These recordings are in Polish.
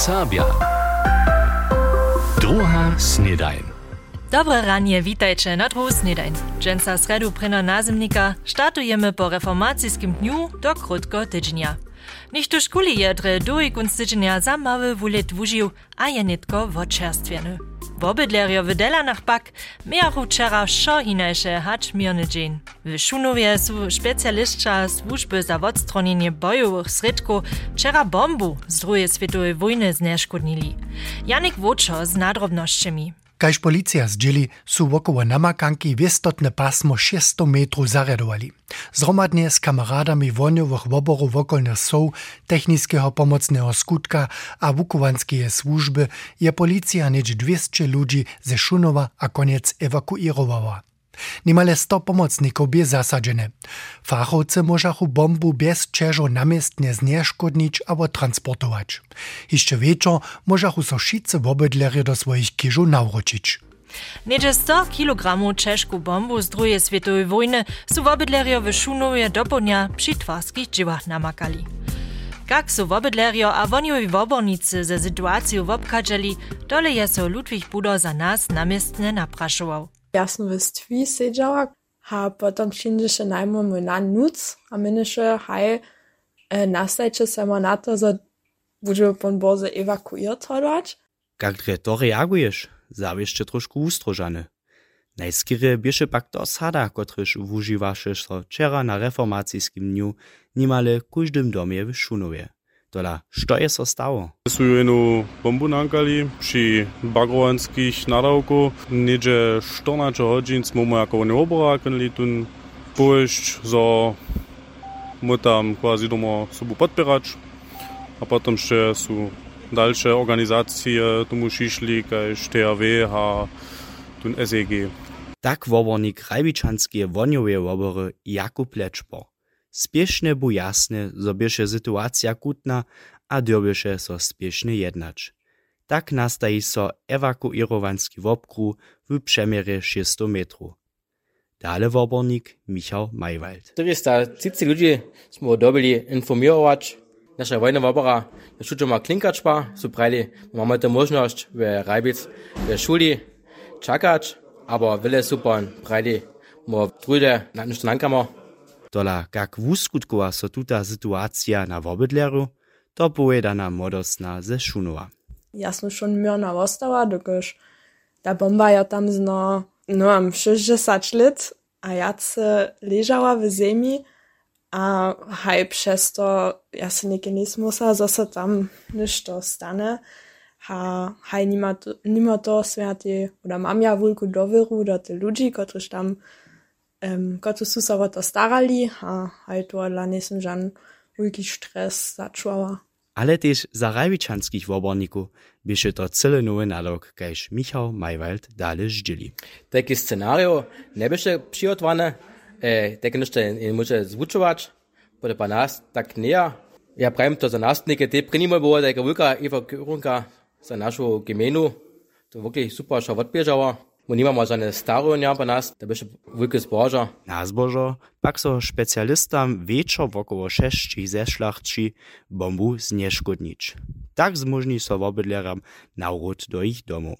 Sabia. Snedajn. Dobre ranie, witajcie na druhu snedajn. Dżęca sredu pryna nazimnika startujemy po reformacijskim dniu do krótko tydzienia. Niech to szkuli jedre do kunst tydzienia za mały wulet wužił, a je nitko wodczerstwieny. Bobydlerjo w Delanach pak miaru wczera szo hinajsze hacz mirny dzień. W Szunowie są specjalistka służby za odstronienie bojowych bombu z II światowej wojny zneszkodnili. Janik Woczo z nadrobnościami. Kaž policja zdzieli, su wokoło namakanki wiestotne pasmo 600 metrów zarядowali. Zromadnie z kameradami woniowych woborów okolnych soł, technického pomocnego skutka a wukowanskie służby je policja niedzie 200 ludzi ze Szunowa a koniec ewakuirowała. Niemale 100 pomocników bie zasadzene. Fachowcy możachu bombu bez czeżo namiestnie znieszkodnić albo transportować. Jeszcze wieczor możachu so wszyscy wobydlery do swoich kiżu nawrócić. Niedzie 100 kg czeszku bombu z II światowej wojny są w Szunowie do ponia przy twarskich dziwach namakali. Jak są wobydlerio a woniowi wobornicy ze sytuacją wobkadzeli, dole je so Ludwig Budo za nas namiestnie napraszował. Ja sam w stwi siedziała, a się najmniej mój na nuc, a mynysze, haj, e, nastajcie se ma na to, że bude pan boze ewakuiert Jak dre to reagujesz? Zawieszcze troszkę ustrożane. Najskiery bieše pak to sada, kotryż wużywaše so wczera na reformacijskim dniu nimale każdym domie w Szunowie. Tola, što je so stało? Su jednu bombu nankali przy bagrovanských nadawku. Niedzie 14 godzin smo mu jako oni oborakali tun pójść, zo mu tam quasi doma sobu podpierać. A potem jeszcze su dalsze organizacje tomu šišli, kaž THW a tun SEG. Tak wobornik Rajbičanskie woniowe wobory Jakub Lečpo. Spiesznie bu jasny, zo běše situacja kutna a dyrběše so spiesznie jednać. Tak nastaji so ewakuirowanski wobkru w przemierze 600 metrów. Dále woborník Michał Majwald. 370 ľudí sme dobili informirovať. Naša vojna wobora je šučo ma klinkačpa, sú prali, máme to možnosť v Rajbic v šuli čakať, aber veľa super prali, mo drude na nič nankamo. Tola, kak wuskutkowa so tuta sytuacja na wobydleru, to povedana modosna ze Šunova. Jasno schon mirna ostała, dokoż ta bomba ja tam zno, no mam 60 lat, a ja se leżała w ziemi, a haj przez to ja niekie nie smusa, że se tam ništo stane. Ha, haj nima to, nima to światy, oder mam ja wulku dowyru do tych ludzi, którzy tam um, kotru su sa to starali, a haj to dla nisem žan veliki stres začuvala. Ale też za rajwiczanskich woborników bieše to cyle nowy nalog, kajż Michał Majwald dalej zdzieli. Takie scenario nie bieše przygotowane, e, takie jeszcze nie może zwuczować, bo to nas tak nie. Ja prawie to za nas nie, te prinimo było taka wielka ewakuierunka za naszą gminu, to wirklich super, że odbieżała. Bo nimamo żadne staronia po nas, to byś wielkie zboża. Na zbożo pak so specjalistam wieczor wokoło sześci ze szlachci bombu znieszkodnić. Tak zmożni so wobydleram nawrót do ich domu.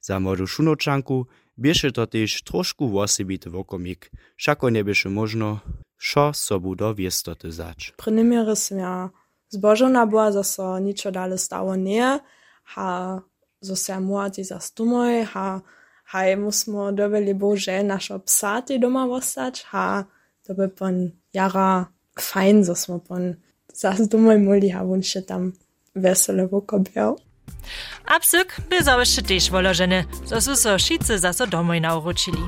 Za młodu szunoczanku bieše to też troszkę wosebity wokomik, szako nie bieše možno, szo sobu do wiestoty zać. Prynymiry som ja zbożona była, że so niczo dalej stało nie, ha, że se młodzi za stumoj, ha, haj musmo dobili bože našo psa doma ostać, ha to by pon jara fajn, zo smo pon zas domoj moli, ha on się tam wesele wokobiał. A psyk by załyszczy też wolożeny, zo su so wszyscy zaso domoj nauročili.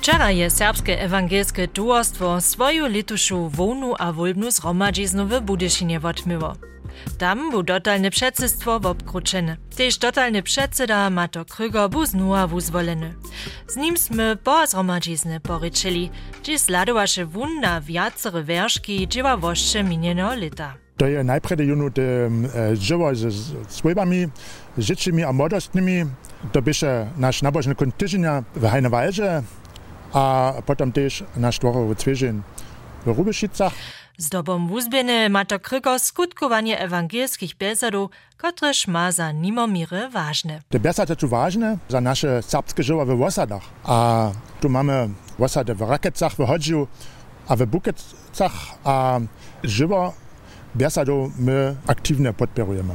Wczera je serbskie ewangelskie towarstwo swoją lituszą wonu a wolbnu zgromadźiznu w Budyszynie odmyło. Tam bu dotalne předsydstwo wobkručene. Tež dotalny předseda Mato Krüger bu znuwa wuzwoleny. Z nim sme po zhromadźizny poryczyli, gdzie sladowaše wun na wiacere werszki dzieła woszcze minieno lita. To je najpredy junu te żywo ze swojbami, życzymi a młodostnymi. To bysze nasz nabożny kontyżenia w Hajnowalże, a potem też nasz dworowy Cwieżyn. w Rubišicach. Zdobom wuzbieny ma to kryko skutkowanie ewangelskich besadów, kotreż ma za nimomiry ważne. Te besady tu ważne za nasze serbskie żyła w osadach. A tu mamy osady w Rakecach, w Chodziu, a w Bukecach, a żywo besadów my aktywnie podporujemy.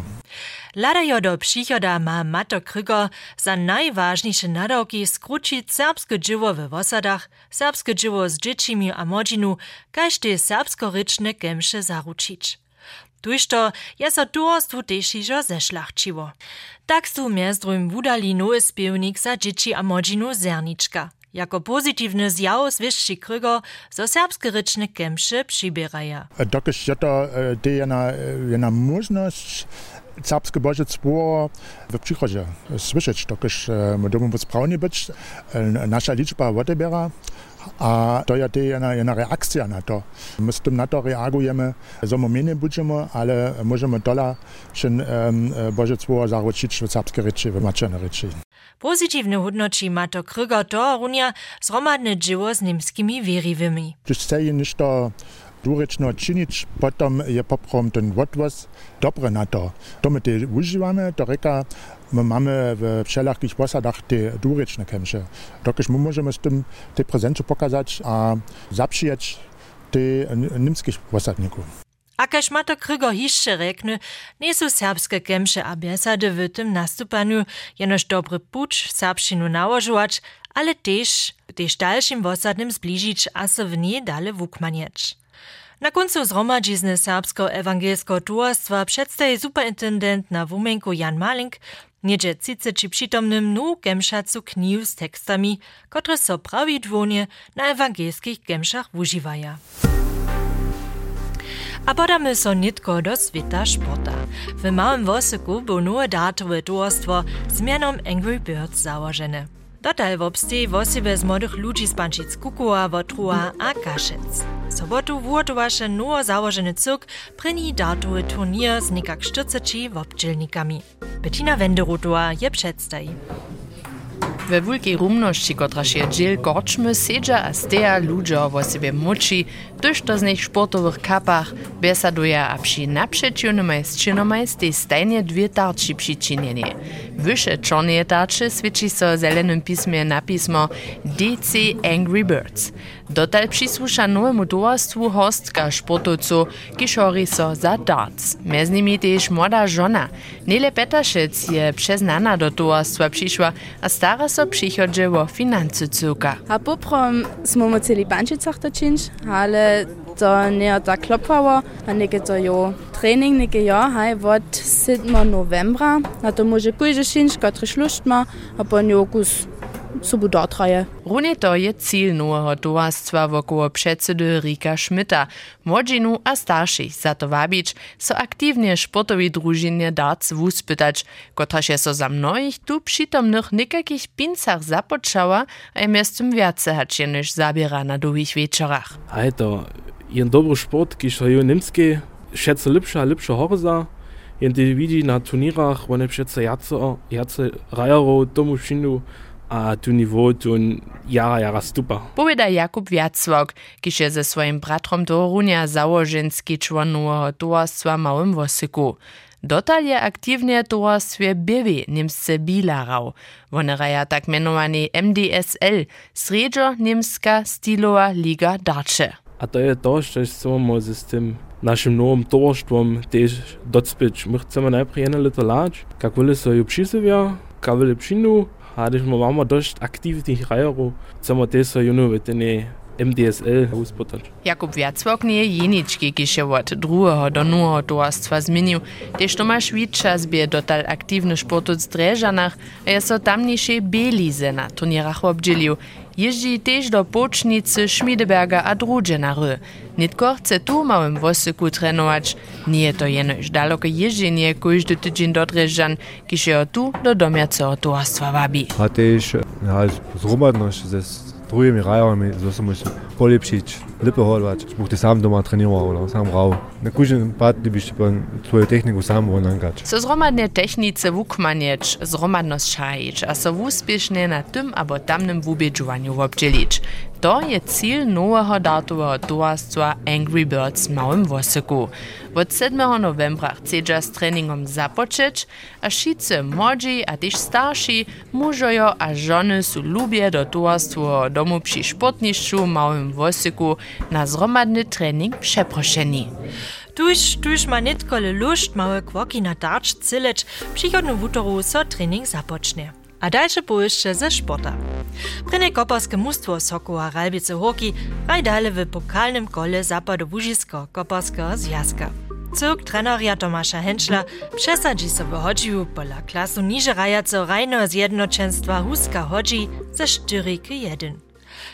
Ladajo do przychoda ma Mato Krygo za najważniejsze nadawki skrócić serbskie dzieło w osadach, serbskie dzieło z dziećmi a młodzinu, każdy serbskoryczne kemsze zaručić. Tuż to je so towarstwu też iżo zeszlachciło. Tak su miezdrum wudali nowy spiewnik za dzieci a młodzinu Zerniczka. Jako pozytywny zjaw zwyższy Krygo, zo serbskie ryczne kemsze przybieraja. Je to jedna, jedna możliwość serbskie bożectwo w przychodzie słyszeć, dokiż my domów sprawnie być, nasza liczba odebiera, a to je jedna, jedna reakcja na to. My z tym na to reagujemy, so my nie będziemy, ale możemy dola się um, bożectwo zaruczyć w serbskie rzeczy, w maczerne rzeczy. Pozytywne hodnoci ma to Krygo to runia zromadne dzieło z niemskimi wierliwymi. Když chce niż to dwurečno činić, potom je poprom ten odvoz dobre na to. To my te używamy, to reka, my mamy w wszelakich posadach te dwurečne kemsze. Dokiż my możemy z tym te prezenty pokazać, a zaprzyjeć te niemskich posadników. A kaž ma to Krygo hišće rekne, nie su serbske kemše a besady w tym nastupaniu jenož dobry puč serbšinu nałožovač, ale tež, tež dalšim wosadnym zbližić a se w nie dale wukmanjeć. Na końcu zhromadźizny serbsko-ewangelskiego towarstwa przedstawi superintendent na wumenku Jan Malink niedzie cice czy przytomnym nu gemszacu kniu z tekstami, które so prawidłonie na ewangelskich gemszach używają. A podamy so nitko do sveta športa. W małym wosyku był nowe datowe towarstwo z mianom Angry Birds założone. Dotal w obstej wosibę z młodych ludzi z Pančic Kukuła, Wotrua a Kaszec. Sobotu wurtowaše nowo założony cyrk pryni datowy turnier z nikak 40 wobdźelnikami. Bettina Wenderotowa je przedstawi. We wielkiej rumności, kotraż je dziel korczmy, siedzia a steja ludzie o sobie moci, tuż to z nich sportowych kapach besaduje a przy naprzeciwnym z czynomaj z tej stajnie dwie tarczy przyczynienie. Wyższe czarne tarcze świeci so zelenym pismie napismo DC Angry Birds. Dotal przysłusza nowemu towarstwu hostka sportowców, kiszori so za darts. Między nimi też młoda żona. Nele Petaszec je przeznana do towarstwa przyszła, a stara so przychodzie o finanse cuka. A poprom smo mu celi Bančicach to činč, ale to nie tak klopwało, a nieke to jo trening, nieke jo, haj, od 7 novembra, na to może kujże činč, kotry šlušt ma, a po so bo dotraje. Runeto je ciljno od doastva v oko obšecede Rika Šmita, mlađinu a starših, zato vabič so aktivnije športovi družine darc vuspitač, kotraž je so za mnojih du pschitom noch pincach Pinzach Sapotschauer, ein mestom viace hačeniš zabira na dovih večerach. Hajto, jen dobro šport, ki so jo nemski, šece lipša, lipša horza, jen te vidi na turnirach, ich schätze jace, jace rajaro, tomu šinu, a tu nivo tun jara jara stupa. Poveda Jakub Vjacvok, ki je ze svojim bratrom do Runja załoženski član nového tovarstva Malým Vosiku. Dotal je aktivnije tovarstvo Bivi, nemce Bilarau. One raja tak menovani MDSL, sredžo nemska stilova liga Dače. A to je to, što smo s tem našim novim tovarstvom tež docpič. Mi chcemo najprej eno leto lač, kako le so jo pšisivja, kako le pšinu, A když mu mama dost aktivnih rajerov, samo te so er junovete ne øh, MDSL er uspotač. Jakub Vjacvok ni jenički, ki še od drugega do novega tovarstva zmenil, tež Tomaš Vičas bi je dotal aktivni šport v Zdrežanah, a je so tamnejše belize na turnirah obdelil. Ježdi tež do počnice Šmideberga a Druđena R. Nitko chce tu małym wosyku trenować. Nie to jenoż daleko jeżdżenie każdy tydzień do Dreżan, kiż się tu do domiacego towarstwa wabi. A też zromadność ze drugimi rajami, so se musi polepšić, lepo hodovať. Buch ty sám doma trénoval, ale sám rau. Na každým pád, by si tvoju techniku sám vonankať. So zromadne technice wukmanieč, zromadnosť šajič a so úspěšne na tym abo tamnym wubědžovaniu obdželič. To je cíl nowego datového towarstwa Angry Birds w Małym Wosyku. Od 7. novembra chcedža s treningom započeć, a šice młodzi a też starsi, mužojo a żony su lubie do towarstwa domu przy sportniszczu w Małym Wosyku na zromadny trening przeproszeni. Tuż, tuż ma nitkole lust małe kwoki na darcz cyleć, przychodnu wutoru so trening zapocznie. A dalsze pójście ze sporta. Pryne koparskie mustwo Sokoła Ralbice Hoki raj dalej w pokalnym kole koparskiego zjazka. Cyrk treneria Tomasza Henschla przesadzi sobie chodził pola klasu niże rajaco rajno zjednoczeństwa Huska chodzi ze 4 k 1.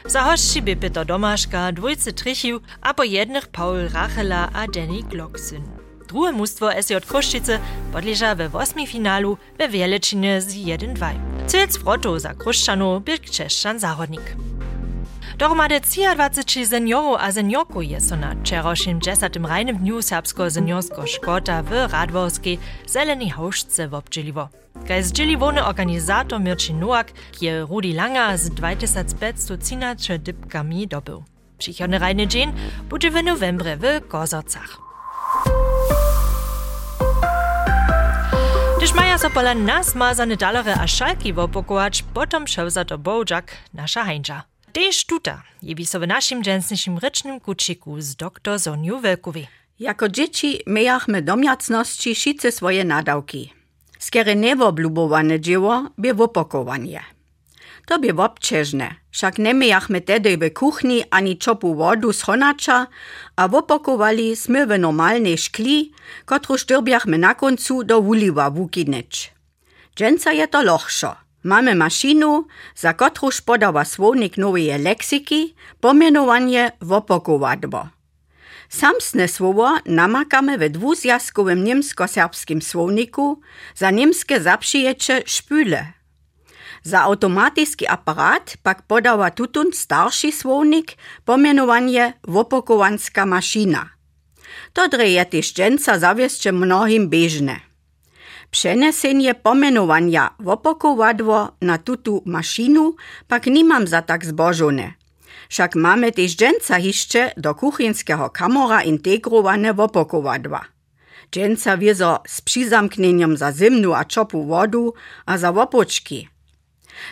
Za by Peter Domaszka, dwójcy Trichiu, a po jednych Paul Rachela a Danny Glocksyn. Drugie mustwo SJ Kruszczyce podleża we ósmym finalu we Wieleczynie z 1-2. Cylc frotto za Kruszczanu był Czeszczan Zachodnik. Dohromady 23 seniorów a seniorku je so na wczorajszym 10. rajnym dniu serbsko-seniorsko szkota w Radworskiej zelenej hauszce wobdźeliwo. Kaj zdźeliwony organizator Mirčin Nowak je Rudi Langer z 2513 dybkami dobył. Przychodny rajny dzień będzie w novembrze w Kozorcach. Gdyż maja so pola nas mazane dalare a szalki wopokołacz, potom szewza to bołdżak nasza hańcza. Tež tuta je by so dżensniejszym rycznym kuciku z dr Soniu Welkowi. Jako dzieci mieliśmy domiacności wszyscy swoje nadawki. Skiery niewoblubowane dzieło by wopakowanie. To by obciężne, wszak nie mieliśmy tedy w kuchni ani czopu wodu z honacza, a wopakowali sme w normalnej szkli, którą sztyrbiachmy na końcu do wuliwa wukinyć. Dżęca je to lochszo. Mamy maszynu, za kotruż podawa słownik nowej leksiki, pomianowanie wopakowadbo. Samsne słowo namakamy we dwuzjazkowym niemsko-serbskim słowniku, za niemskie zaprzyjecze szpyle. Za automatyczny aparat pak podawa tutun starszy słownik, pomianowanie wopakowanska maszyna. To dreje dżęca zawieszcze mnohim bežne. Przenesenie pomenowania wopakowadło na tutu maszynu pak nimam za tak zbożone. Však też dżęca jeszcze do kuchenskiego kamora integrowane wopakowadła. Dżęca wiezo z przyzamknieniem za zimnu a czopu wodu a za wopoczki.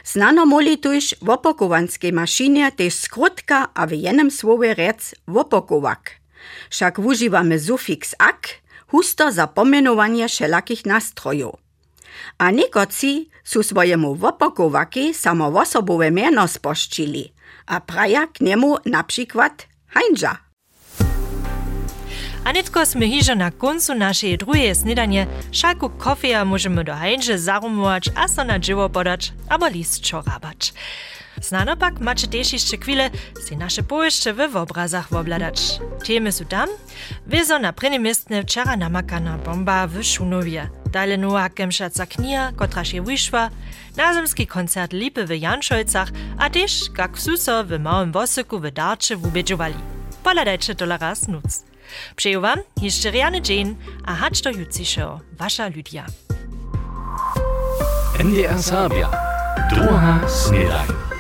Znano moli tuž v opakovanskej mašine tež skrotka a v jenem slove rec opakovak. Však užívame sufiks ak, husto za pomenovanie všelakých nástrojov. A niekoci sú svojemu vopakovaky samo osobové meno spoščili a praja nemu napríklad Heinža. Hańdża. Anitko sme hižo na koncu naszej drugiej snidanie, šalku kofeja możemy do hańże zarumować, a so na dzieło podać, albo list czorabać. Znano pak macie też jeszcze chwilę si nasze pojeszcze w obrazach obladać. Temy są tam, wiezo na prynimistne wczera bomba w Szunowie. Dalej nowa kemszaca knia, kotra się wyszła, nazemski koncert Lipy w Janszolcach, a też jak suso w Małym Wosyku w Darcze wubiedzowali. Poladajcie to. Przeju wam jeszcze riany dzień, a hacz do jutrzejszego. Wasza Lydia. NDR Sabia. Druga Snedaj.